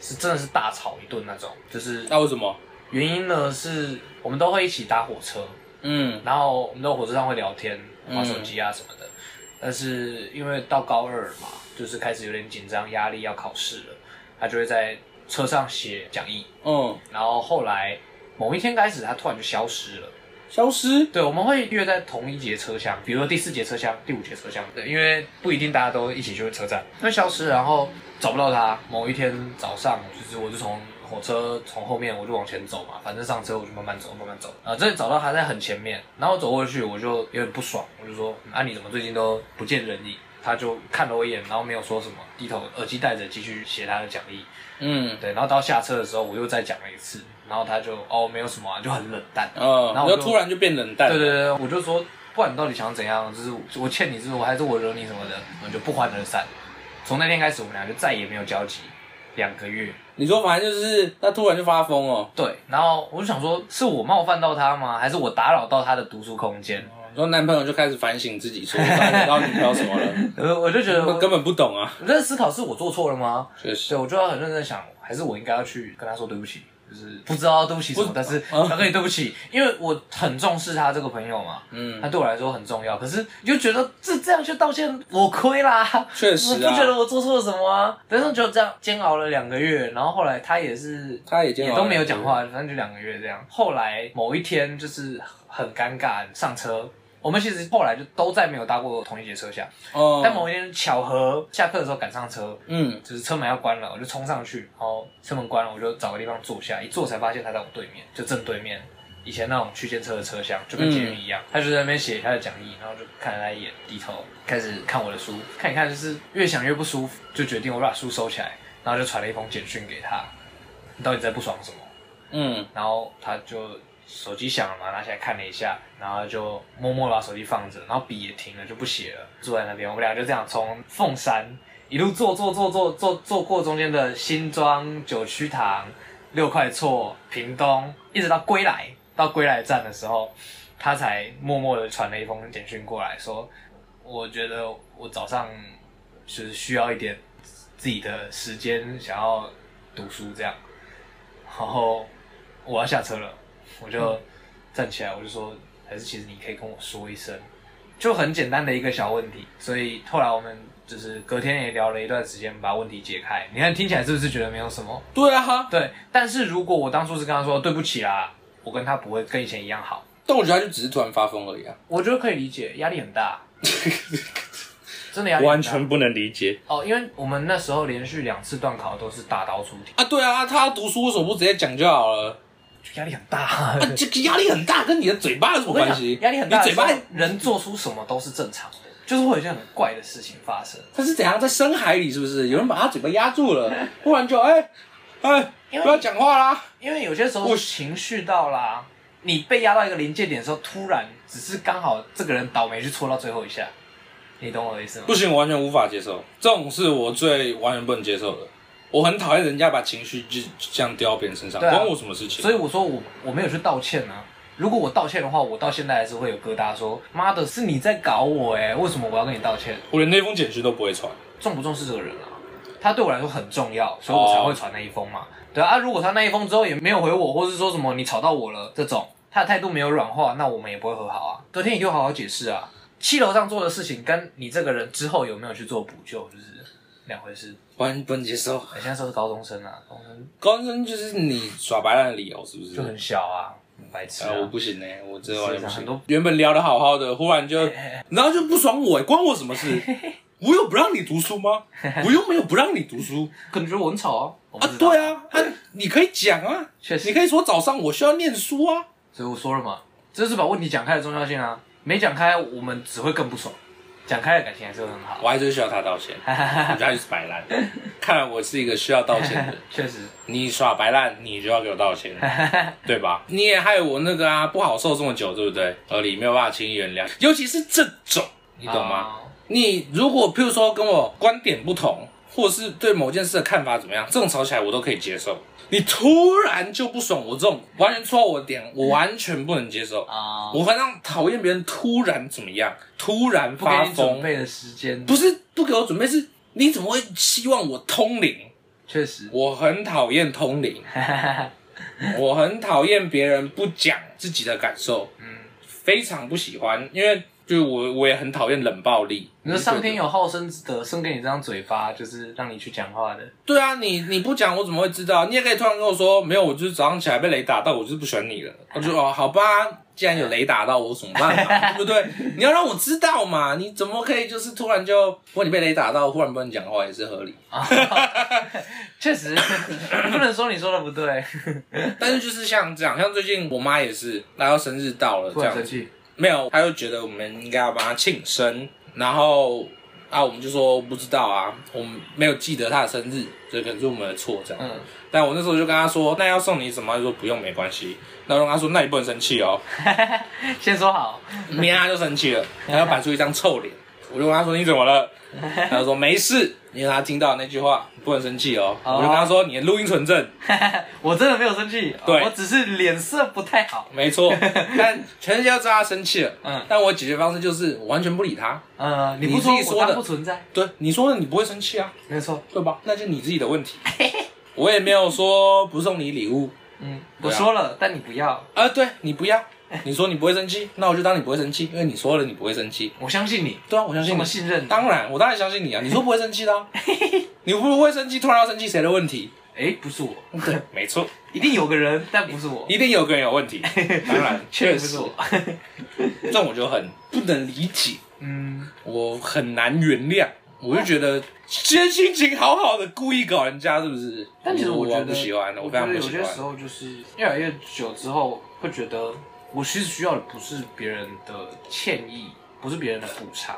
是真的是大吵一顿那种。就是那为什么？原因呢？是我们都会一起搭火车，嗯，然后我们在火车上会聊天、玩手机啊什么的。嗯、但是因为到高二嘛，就是开始有点紧张、压力，要考试了，他就会在车上写讲义，嗯，然后后来。某一天开始，他突然就消失了。消失？对，我们会约在同一节车厢，比如说第四节车厢、第五节车厢。对，因为不一定大家都一起去车站。那消失，然后找不到他。某一天早上，就是我就从火车从后面我就往前走嘛，反正上车我就慢慢走，慢慢走。啊，这里找到他在很前面，然后走过去我就有点不爽，我就说：“啊，你怎么最近都不见人影？”他就看了我一眼，然后没有说什么，低头耳机戴着继续写他的讲义。嗯，对。然后到下车的时候，我又再讲了一次。然后他就哦没有什么啊，就很冷淡。嗯，然后我就突然就变冷淡。对对对，我就说，不管你到底想怎样，就是我欠你，是我还是我惹你什么的，我们就不欢而散。从那天开始，我们俩就再也没有交集，两个月。你说反正就是他突然就发疯哦。对，然后我就想说，是我冒犯到他吗？还是我打扰到他的读书空间？然后男朋友就开始反省自己，说打扰到女朋友什么了？我 [LAUGHS] 我就觉得我根本不懂啊。我在思考是我做错了吗？确实。对，我就要很认真想，还是我应该要去跟他说对不起。就是不知道对不起什么，但是他跟你对不起，因为我很重视他这个朋友嘛，嗯，他对我来说很重要。可是你就觉得这这样去道歉，我亏啦，确实啊，我不觉得我做错了什么啊。反正就这样煎熬了两个月，然后后来他也是，他也煎熬，也都没有讲话，反正就两个月这样。后来某一天就是很尴尬，上车。我们其实后来就都再没有搭过同一节车厢。哦。但某一天巧合下课的时候赶上车，嗯，就是车门要关了，我就冲上去，然后车门关了，我就找个地方坐下，一坐才发现他在我对面，就正对面，以前那种区间车的车厢，就跟监狱一样。嗯、他就在那边写他的讲义，然后就看了他一眼，低头开始看我的书，看一看就是越想越不舒服，就决定我把书收起来，然后就传了一封简讯给他，你到底在不爽什么？嗯，然后他就。手机响了嘛，拿起来看了一下，然后就默默把手机放着，然后笔也停了，就不写了，坐在那边。我们俩就这样从凤山一路坐坐坐坐坐坐过中间的新庄、九曲堂、六块厝、屏东，一直到归来。到归来站的时候，他才默默的传了一封简讯过来说：“我觉得我早上就是需要一点自己的时间，想要读书这样。”然后我要下车了。我就站起来，我就说，还是其实你可以跟我说一声，就很简单的一个小问题。所以后来我们就是隔天也聊了一段时间，把问题解开。你看听起来是不是觉得没有什么？对啊，对。但是如果我当初是跟他说对不起啦，我跟他不会跟以前一样好。但我觉得他就只是突然发疯而已啊。我觉得可以理解，压力很大，[LAUGHS] 真的压力完全不能理解哦。因为我们那时候连续两次段考都是大刀出题啊。对啊，他读书为什么不直接讲就好了？压力很大，啊，这个压力很大，跟你的嘴巴有什么关系？压力很大，你嘴巴人做出什么都是正常的，就是会有一些很怪的事情发生。他是怎样在深海里？是不是有人把他嘴巴压住了？[LAUGHS] 忽然就哎哎，不要讲话啦！因为有些时候情绪到啦，你被压到一个临界点的时候，突然只是刚好这个人倒霉去戳到最后一下，你懂我的意思吗？不行，我完全无法接受，这种是我最完全不能接受的。我很讨厌人家把情绪就这样丢到别人身上，关、啊、我什么事情？所以我说我我没有去道歉啊。如果我道歉的话，我到现在还是会有疙瘩，说妈的，是你在搞我哎、欸，为什么我要跟你道歉？我连那封简讯都不会传。重不重视这个人啊？他对我来说很重要，所以我才会传那一封嘛。Oh. 对啊，如果他那一封之后也没有回我，或是说什么你吵到我了这种，他的态度没有软化，那我们也不会和好啊。隔天你就好好解释啊。七楼上做的事情跟你这个人之后有没有去做补救，就是。两回事，不能不能接受。你现在说是高中生啊，高中生，高中生就是你耍白烂的理由，是不是？就很小啊，很白痴啊。啊我不行呢、欸，我真的完全不行。原本聊的好好的，忽然就，然后就不爽我、欸，关我什么事？我有不让你读书吗？我又没有不让你读书，[LAUGHS] 可能觉得我很吵啊。啊，对啊，啊，你可以讲啊，确实，你可以说早上我需要念书啊。所以我说了嘛，这是把问题讲开的重要性啊，没讲开，我们只会更不爽。讲开的感情还是很好，我还是需要他道歉。[LAUGHS] 我觉得他就是摆烂，看来我是一个需要道歉的。[LAUGHS] 确实，你耍白烂，你就要给我道歉，[LAUGHS] 对吧？你也害我那个啊，不好受这么久，对不对？合理，没有办法轻易原谅。尤其是这种，你懂吗？哦、你如果譬如说跟我观点不同，或是对某件事的看法怎么样，这种吵起来我都可以接受。你突然就不爽，我这种完全戳我的点，我完全不能接受啊！我非常讨厌别人突然怎么样，突然发疯。不准备的时间，不是不给我准备，是你怎么会希望我通灵？确实，我很讨厌通灵，[LAUGHS] 我很讨厌别人不讲自己的感受，嗯，非常不喜欢，因为。就是我我也很讨厌冷暴力。你说上天有好生之德，生给你这张嘴巴，就是让你去讲话的。对啊，你你不讲我怎么会知道？你也可以突然跟我说，没有，我就是早上起来被雷打到，我就是不喜欢你了。我就哦，好吧，既然有雷打到，我有什么办法？[LAUGHS] 对不对？你要让我知道嘛？你怎么可以就是突然就，如果你被雷打到，忽然不能讲话也是合理。[LAUGHS] 确实，不能说你说的不对。[LAUGHS] 但是就是像这样，像最近我妈也是，然后生日到了，这样。没有，他就觉得我们应该要帮他庆生，然后啊，我们就说不知道啊，我们没有记得他的生日，这可能是我们的错这样。嗯，但我那时候就跟他说，那要送你什么？他说不用，没关系。然后跟他说，那你不能生气哦。[LAUGHS] 先说好，明天他就生气了，然后摆出一张臭脸。我就跟他说你怎么了？[LAUGHS] 他就说没事，因为他听到那句话不能生气哦。我就跟他说你的录音存证，[LAUGHS] 我真的没有生气，对，我只是脸色不太好。没错，[LAUGHS] 但全世界都知道他生气了。嗯，但我解决方式就是我完全不理他。嗯，你不说我当不存在。对，你说的你不会生气啊，没错，对吧？那就你自己的问题。我也没有说不送你礼物。嗯，我说了，但你不要。啊，对你不要。[LAUGHS] 你说你不会生气，那我就当你不会生气，因为你说了你不会生气。我相信你，对啊，我相信你。这么信任？当然，我当然相信你啊！你说不会生气的，[LAUGHS] 你不会生气，突然要生气，谁的问题？哎，不是我。对，没错，一定有个人，但不是我。一定有个人有问题。[LAUGHS] 当然，确实是我。这我就很不能理解，嗯，我很难原谅。我就觉得今天心情好好的，故意搞人家，是不是？但其实我觉得不喜欢，我非常不喜欢。有些时候就是越来越久之后，会觉得。我其实需要的不是别人的歉意，不是别人的补偿，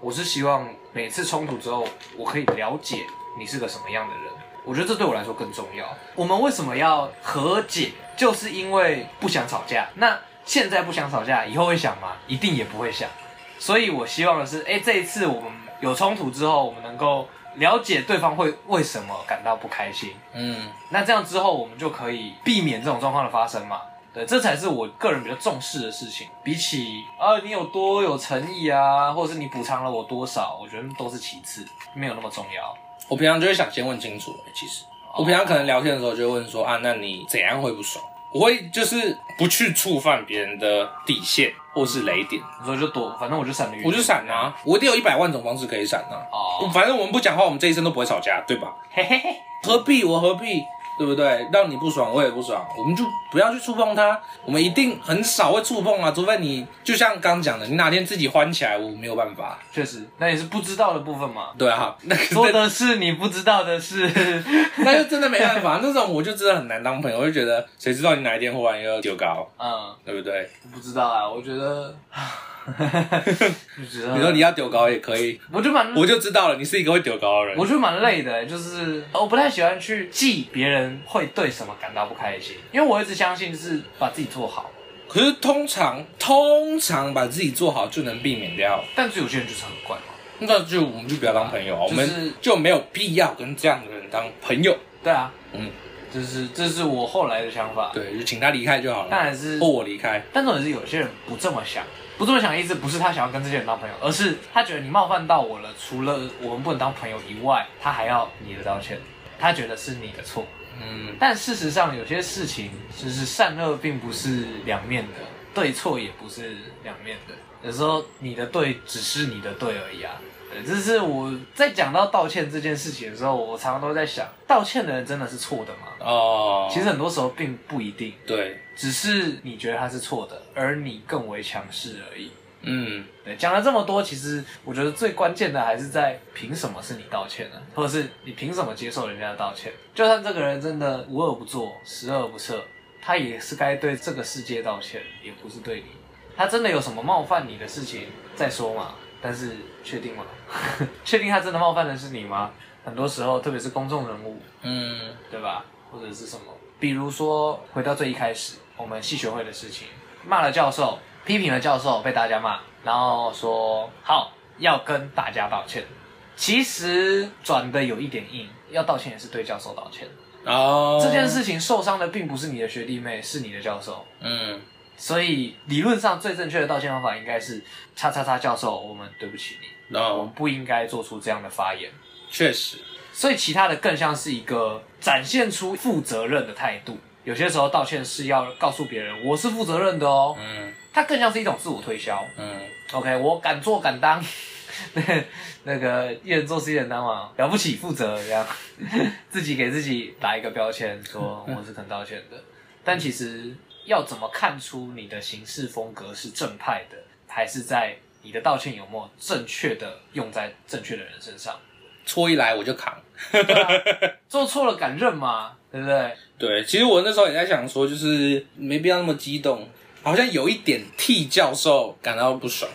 我是希望每次冲突之后，我可以了解你是个什么样的人。我觉得这对我来说更重要。我们为什么要和解？就是因为不想吵架。那现在不想吵架，以后会想吗？一定也不会想。所以我希望的是，哎，这一次我们有冲突之后，我们能够了解对方会为什么感到不开心。嗯，那这样之后，我们就可以避免这种状况的发生嘛。对，这才是我个人比较重视的事情。比起啊，你有多有诚意啊，或者是你补偿了我多少，我觉得都是其次，没有那么重要。我平常就会想先问清楚。其实我平常可能聊天的时候就会问说啊，那你怎样会不爽？我会就是不去触犯别人的底线或是雷点，所以就躲，反正我就闪了。我就闪啊，我一定有一百万种方式可以闪啊。哦，反正我们不讲话，我们这一生都不会吵架，对吧？嘿嘿嘿，何必？我何必？对不对？让你不爽，我也不爽，我们就不要去触碰它。我们一定很少会触碰啊，除非你就像刚刚讲的，你哪天自己欢起来，我没有办法。确实，那也是不知道的部分嘛。对啊，那 [LAUGHS] 说的是你不知道的事，[LAUGHS] 那就真的没办法。那种我就真的很难当朋友，我就觉得谁知道你哪一天忽然又丢高，嗯，对不对？不知道啊，我觉得。[LAUGHS] [LAUGHS] 你说你要丢高也可以，我就蛮我就知道了，你是一个会丢高的人。我觉得蛮累的，就是我不太喜欢去记别人会对什么感到不开心，因为我一直相信是把自己做好。可是通常通常把自己做好就能避免掉，但是有些人就是很怪嘛，那就我们就不要当朋友，我们就没有必要跟这样的人当朋友。对啊，嗯，这是这是我后来的想法。对，就请他离开就好了，当然是或我离开。但重点是有些人不这么想。不这么想的意思不是他想要跟这些人当朋友，而是他觉得你冒犯到我了，除了我们不能当朋友以外，他还要你的道歉，他觉得是你的错。嗯，但事实上有些事情就是善恶并不是两面的，对错也不是两面的，有时候你的对只是你的对而已啊。这是我在讲到道歉这件事情的时候，我常常都在想，道歉的人真的是错的吗？哦，其实很多时候并不一定。对，只是你觉得他是错的，而你更为强势而已。嗯，对。讲了这么多，其实我觉得最关键的还是在凭什么是你道歉呢？或者是你凭什么接受人家的道歉？就算这个人真的无恶不作、十恶不赦，他也是该对这个世界道歉，也不是对你。他真的有什么冒犯你的事情再说嘛。但是确定吗？[LAUGHS] 确定他真的冒犯的是你吗？很多时候，特别是公众人物，嗯，对吧？或者是什么？比如说，回到最一开始，我们系学会的事情，骂了教授，批评了教授，被大家骂，然后说好要跟大家道歉。其实转的有一点硬，要道歉也是对教授道歉。哦，这件事情受伤的并不是你的学弟妹，是你的教授。嗯。所以理论上最正确的道歉方法应该是“叉叉叉教授，我们对不起你，No. 我们不应该做出这样的发言。”确实，所以其他的更像是一个展现出负责任的态度。有些时候道歉是要告诉别人我是负责任的哦。嗯，它更像是一种自我推销。嗯，OK，我敢做敢当，[LAUGHS] 那个一人做事一人当嘛，了不起，负责这样，[LAUGHS] 自己给自己打一个标签，说我是肯道歉的，但其实。要怎么看出你的行事风格是正派的，还是在你的道歉有没有正确的用在正确的人身上？错一来我就扛，[LAUGHS] 做错了敢认吗？对不对？对，其实我那时候也在想说，就是没必要那么激动，好像有一点替教授感到不爽。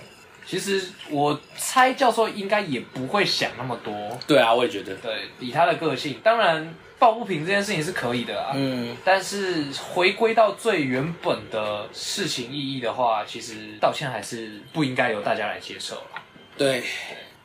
其实我猜教授应该也不会想那么多。对啊，我也觉得。对，以他的个性，当然抱不平这件事情是可以的啊。嗯。但是回归到最原本的事情意义的话，其实道歉还是不应该由大家来接受。对。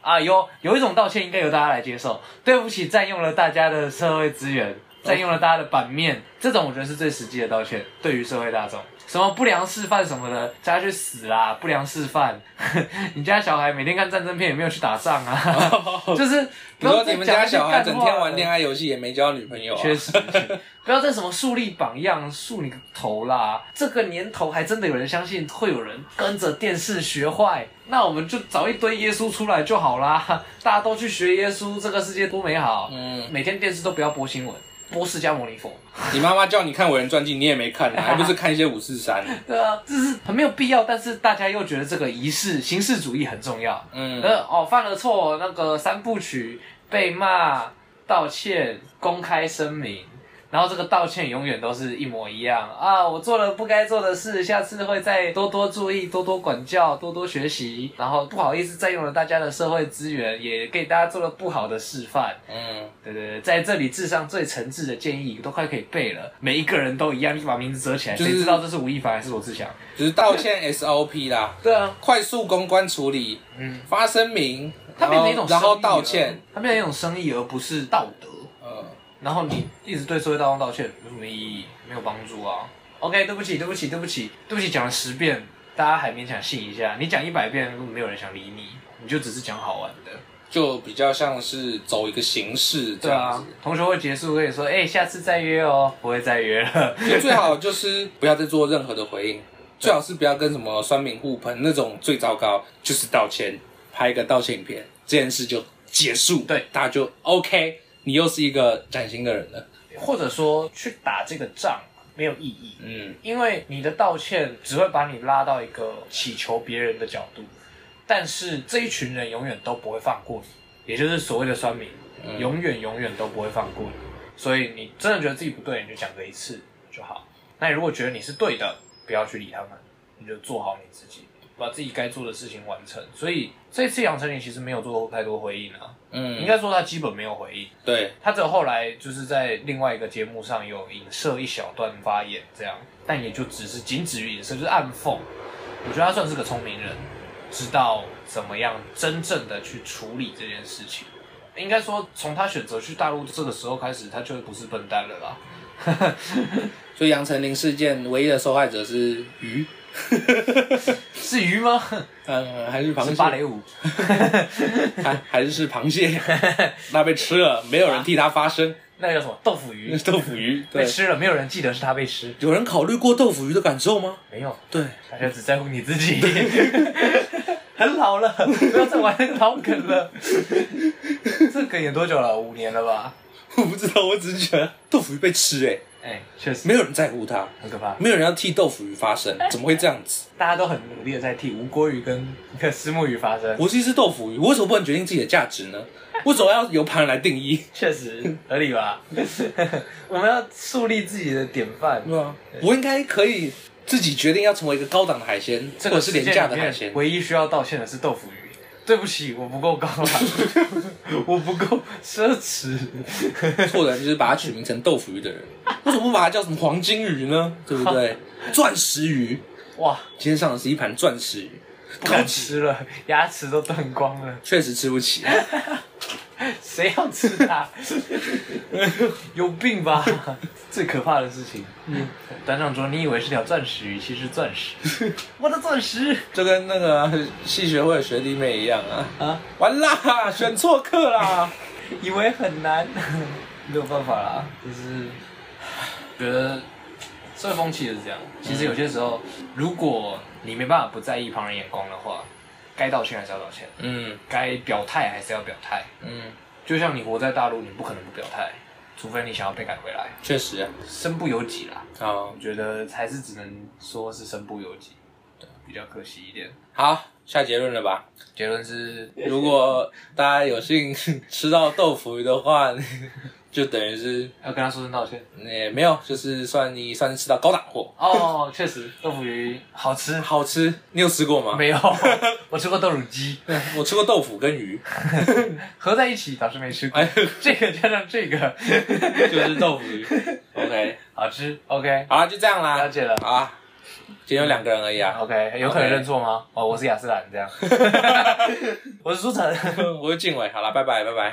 啊，有有一种道歉应该由大家来接受。对不起，占用了大家的社会资源，占用了大家的版面，这种我觉得是最实际的道歉。对于社会大众。什么不良示范什么的，叫他去死啦！不良示范，[LAUGHS] 你家小孩每天看战争片，也没有去打仗啊？就是，比如说你们家小孩整天玩恋爱游戏，也没交女朋友啊。确实，[LAUGHS] 不要再什么树立榜样，树你个头啦！这个年头还真的有人相信会有人跟着电视学坏？那我们就找一堆耶稣出来就好啦！大家都去学耶稣，这个世界多美好！嗯，每天电视都不要播新闻。波释迦牟尼佛，你妈妈叫你看伟人传记，你也没看，[LAUGHS] 还不是看一些五四三？对啊，这是很没有必要，但是大家又觉得这个仪式形式主义很重要。嗯，呃哦，犯了错，那个三部曲被骂、道歉、公开声明。然后这个道歉永远都是一模一样啊！我做了不该做的事，下次会再多多注意、多多管教、多多学习。然后不好意思占用了大家的社会资源，也给大家做了不好的示范。嗯，对对对，在这里智商最诚挚的建议，都快可以背了。每一个人都一样，你把名字折起来，谁知道这是吴亦凡还是罗志祥？就是道歉 SOP 啦。对啊，快速公关处理。嗯，发声明，它变成一种然后道歉，它变成一种生意，而不是道德。然后你一直对社会大众道歉有什么意义？没有帮助啊。OK，对不起，对不起，对不起，对不起，讲了十遍，大家还勉强信一下。你讲一百遍，根本没有人想理你，你就只是讲好玩的，就比较像是走一个形式这样子。对啊，同学会结束跟你说，哎，下次再约哦，不会再约了。最好就是不要再做任何的回应，[LAUGHS] 最好是不要跟什么酸民互喷那种，最糟糕就是道歉，拍一个道歉影片，这件事就结束，对，大家就 OK。你又是一个崭新的人了，或者说去打这个仗没有意义，嗯，因为你的道歉只会把你拉到一个乞求别人的角度，但是这一群人永远都不会放过你，也就是所谓的酸民，嗯、永远永远都不会放过你，所以你真的觉得自己不对，你就讲个一次就好。那你如果觉得你是对的，不要去理他们，你就做好你自己。把自己该做的事情完成，所以这次杨丞琳其实没有做太多回应啊。嗯，应该说他基本没有回应。对，他只有后来就是在另外一个节目上有影射一小段发言这样，但也就只是仅止于影射，就是暗讽。我觉得他算是个聪明人，知道怎么样真正的去处理这件事情。应该说，从他选择去大陆这个时候开始，他就不是笨蛋了啦。所以杨丞琳事件唯一的受害者是鱼。[LAUGHS] 是鱼吗？嗯，[LAUGHS] 还是螃蟹？是芭蕾舞？[LAUGHS] 还还是是螃蟹？那被吃了，没有人替他发声。那个叫什么？豆腐鱼？豆腐鱼被吃了，没有人记得是他被吃。有人考虑过豆腐鱼的感受吗？没有。对，大家只在乎你自己。很老了，不要再玩那个老梗了。这梗演多久了？五年了吧？我不知道，我只是觉得豆腐鱼被吃，哎。哎，确实，没有人在乎他，很可怕。没有人要替豆腐鱼发声，怎么会这样子？大家都很努力的在替吴锅鱼跟跟虱目鱼发声。[LAUGHS] 我是一只豆腐鱼，我为什么不能决定自己的价值呢？为什么要由旁人来定义？确实合理吧？[LAUGHS] 我们要树立自己的典范，对啊，我应该可以自己决定要成为一个高档的海鲜，或者是廉价的海鲜。唯一需要道歉的是豆腐鱼。对不起，我不够高档，[LAUGHS] 我不够奢侈。错的就是把它取名成豆腐鱼的人，为什么不把它叫什么黄金鱼呢？对不对？钻石鱼，哇！今天上的是一盘钻石鱼，不敢吃了，牙齿都断光了。确实吃不起。谁要吃它？[LAUGHS] 有病吧！最可怕的事情。嗯，班长说：“你以为是条钻石鱼，其实钻石。[LAUGHS] ”我的钻石，就跟那个系学会的学弟妹一样啊！啊，完啦，选错课啦！[LAUGHS] 以为很难，没有办法啦。就是觉得社会风气就是这样。其实有些时候，如果你没办法不在意旁人眼光的话。该道歉还是要道歉，嗯，该表态还是要表态，嗯，就像你活在大陆，你不可能不表态，除非你想要被赶回来。确实啊，身不由己啦。啊，我觉得还是只能说是身不由己，对，比较可惜一点。好，下结论了吧？结论是，如果大家有幸 [LAUGHS] 吃到豆腐鱼的话，就等于是要跟他说声道歉。也没有，就是算你算是吃到高档货哦，确实，豆腐鱼好吃，好吃。你有吃过吗？没有，[LAUGHS] 我吃过豆乳鸡，我吃过豆腐跟鱼 [LAUGHS] 合在一起倒是没吃过。哎，这个加上这个 [LAUGHS] 就是豆腐鱼。OK，好吃。OK，好了，就这样啦。了解了。好啊，今天有两个人而已啊。OK，有可能认错吗？哦，我是亚斯兰，这样。我是苏晨，我是静伟。好了，拜拜，拜拜。